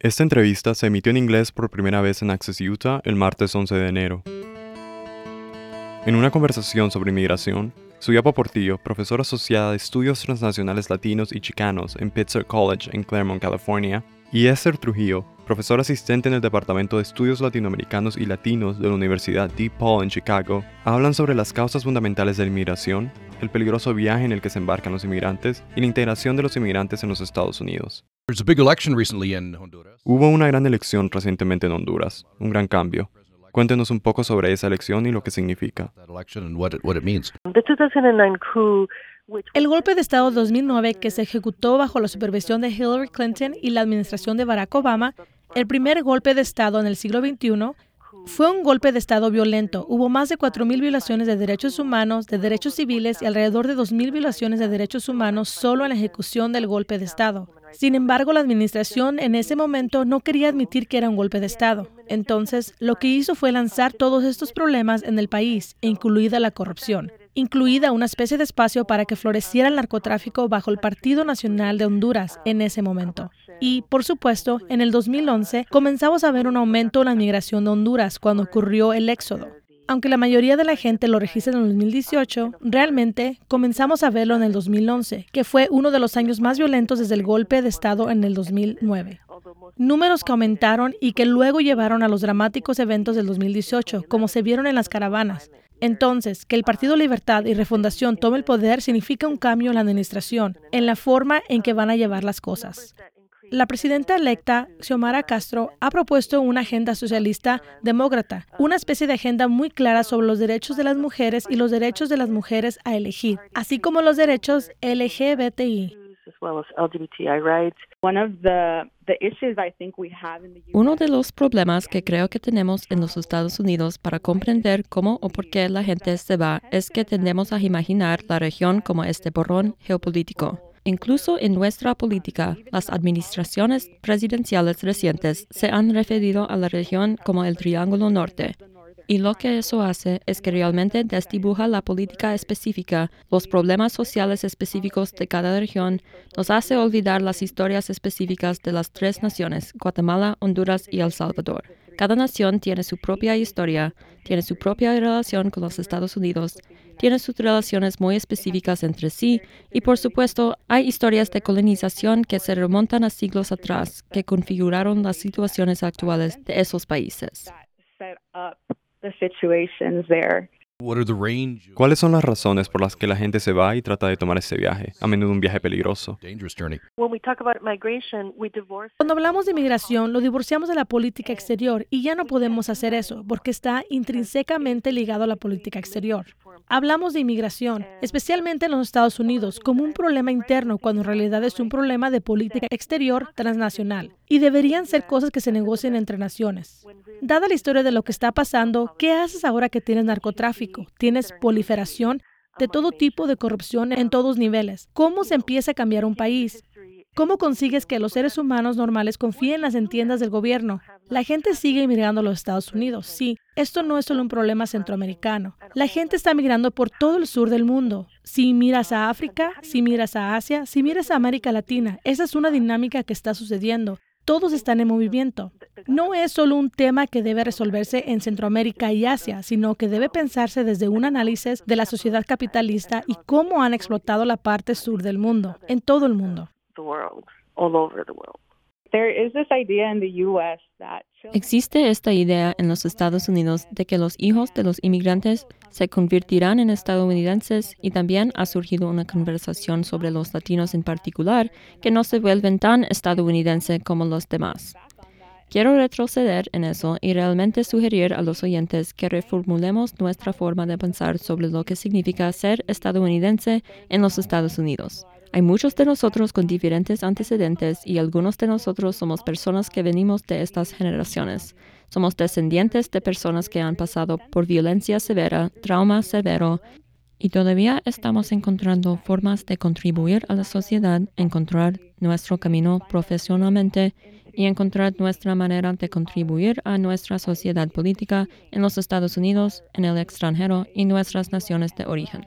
Esta entrevista se emitió en inglés por primera vez en Access Utah el martes 11 de enero. En una conversación sobre inmigración, Suyapa Portillo, profesora asociada de Estudios Transnacionales Latinos y Chicanos en Pittsburgh College en Claremont, California, y Esther Trujillo, profesora asistente en el Departamento de Estudios Latinoamericanos y Latinos de la Universidad DePaul en Chicago, hablan sobre las causas fundamentales de la inmigración, el peligroso viaje en el que se embarcan los inmigrantes y la integración de los inmigrantes en los Estados Unidos. Hubo una gran elección recientemente en Honduras, un gran cambio. Cuéntenos un poco sobre esa elección y lo que significa. El golpe de Estado 2009 que se ejecutó bajo la supervisión de Hillary Clinton y la administración de Barack Obama, el primer golpe de Estado en el siglo XXI, fue un golpe de Estado violento. Hubo más de 4.000 violaciones de derechos humanos, de derechos civiles y alrededor de 2.000 violaciones de derechos humanos solo en la ejecución del golpe de Estado. Sin embargo, la administración en ese momento no quería admitir que era un golpe de Estado. Entonces, lo que hizo fue lanzar todos estos problemas en el país, incluida la corrupción incluida una especie de espacio para que floreciera el narcotráfico bajo el Partido Nacional de Honduras en ese momento. Y, por supuesto, en el 2011 comenzamos a ver un aumento en la migración de Honduras cuando ocurrió el éxodo. Aunque la mayoría de la gente lo registra en el 2018, realmente comenzamos a verlo en el 2011, que fue uno de los años más violentos desde el golpe de Estado en el 2009. Números que aumentaron y que luego llevaron a los dramáticos eventos del 2018, como se vieron en las caravanas. Entonces, que el Partido Libertad y Refundación tome el poder significa un cambio en la administración, en la forma en que van a llevar las cosas. La presidenta electa, Xiomara Castro, ha propuesto una agenda socialista demócrata, una especie de agenda muy clara sobre los derechos de las mujeres y los derechos de las mujeres a elegir, así como los derechos LGBTI. Uno de los problemas que creo que tenemos en los Estados Unidos para comprender cómo o por qué la gente se va es que tendemos a imaginar la región como este borrón geopolítico. Incluso en nuestra política, las administraciones presidenciales recientes se han referido a la región como el Triángulo Norte. Y lo que eso hace es que realmente desdibuja la política específica, los problemas sociales específicos de cada región, nos hace olvidar las historias específicas de las tres naciones, Guatemala, Honduras y El Salvador. Cada nación tiene su propia historia, tiene su propia relación con los Estados Unidos, tiene sus relaciones muy específicas entre sí y por supuesto hay historias de colonización que se remontan a siglos atrás que configuraron las situaciones actuales de esos países. ¿Cuáles son las razones por las que la gente se va y trata de tomar ese viaje, a menudo un viaje peligroso? Cuando hablamos de inmigración, lo divorciamos de la política exterior y ya no podemos hacer eso porque está intrínsecamente ligado a la política exterior. Hablamos de inmigración, especialmente en los Estados Unidos, como un problema interno cuando en realidad es un problema de política exterior transnacional y deberían ser cosas que se negocien entre naciones. Dada la historia de lo que está pasando, ¿qué haces ahora que tienes narcotráfico? Tienes proliferación de todo tipo de corrupción en todos niveles. ¿Cómo se empieza a cambiar un país? ¿Cómo consigues que los seres humanos normales confíen en las entiendas del gobierno? La gente sigue migrando a los Estados Unidos. Sí, esto no es solo un problema centroamericano. La gente está migrando por todo el sur del mundo. Si miras a África, si miras a Asia, si miras a América Latina, esa es una dinámica que está sucediendo todos están en movimiento. No es solo un tema que debe resolverse en Centroamérica y Asia, sino que debe pensarse desde un análisis de la sociedad capitalista y cómo han explotado la parte sur del mundo, en todo el mundo. Existe esta idea en los Estados Unidos de que los hijos de los inmigrantes se convertirán en estadounidenses y también ha surgido una conversación sobre los latinos en particular que no se vuelven tan estadounidenses como los demás. Quiero retroceder en eso y realmente sugerir a los oyentes que reformulemos nuestra forma de pensar sobre lo que significa ser estadounidense en los Estados Unidos. Hay muchos de nosotros con diferentes antecedentes y algunos de nosotros somos personas que venimos de estas generaciones. Somos descendientes de personas que han pasado por violencia severa, trauma severo y todavía estamos encontrando formas de contribuir a la sociedad, encontrar nuestro camino profesionalmente y encontrar nuestra manera de contribuir a nuestra sociedad política en los Estados Unidos, en el extranjero y nuestras naciones de origen.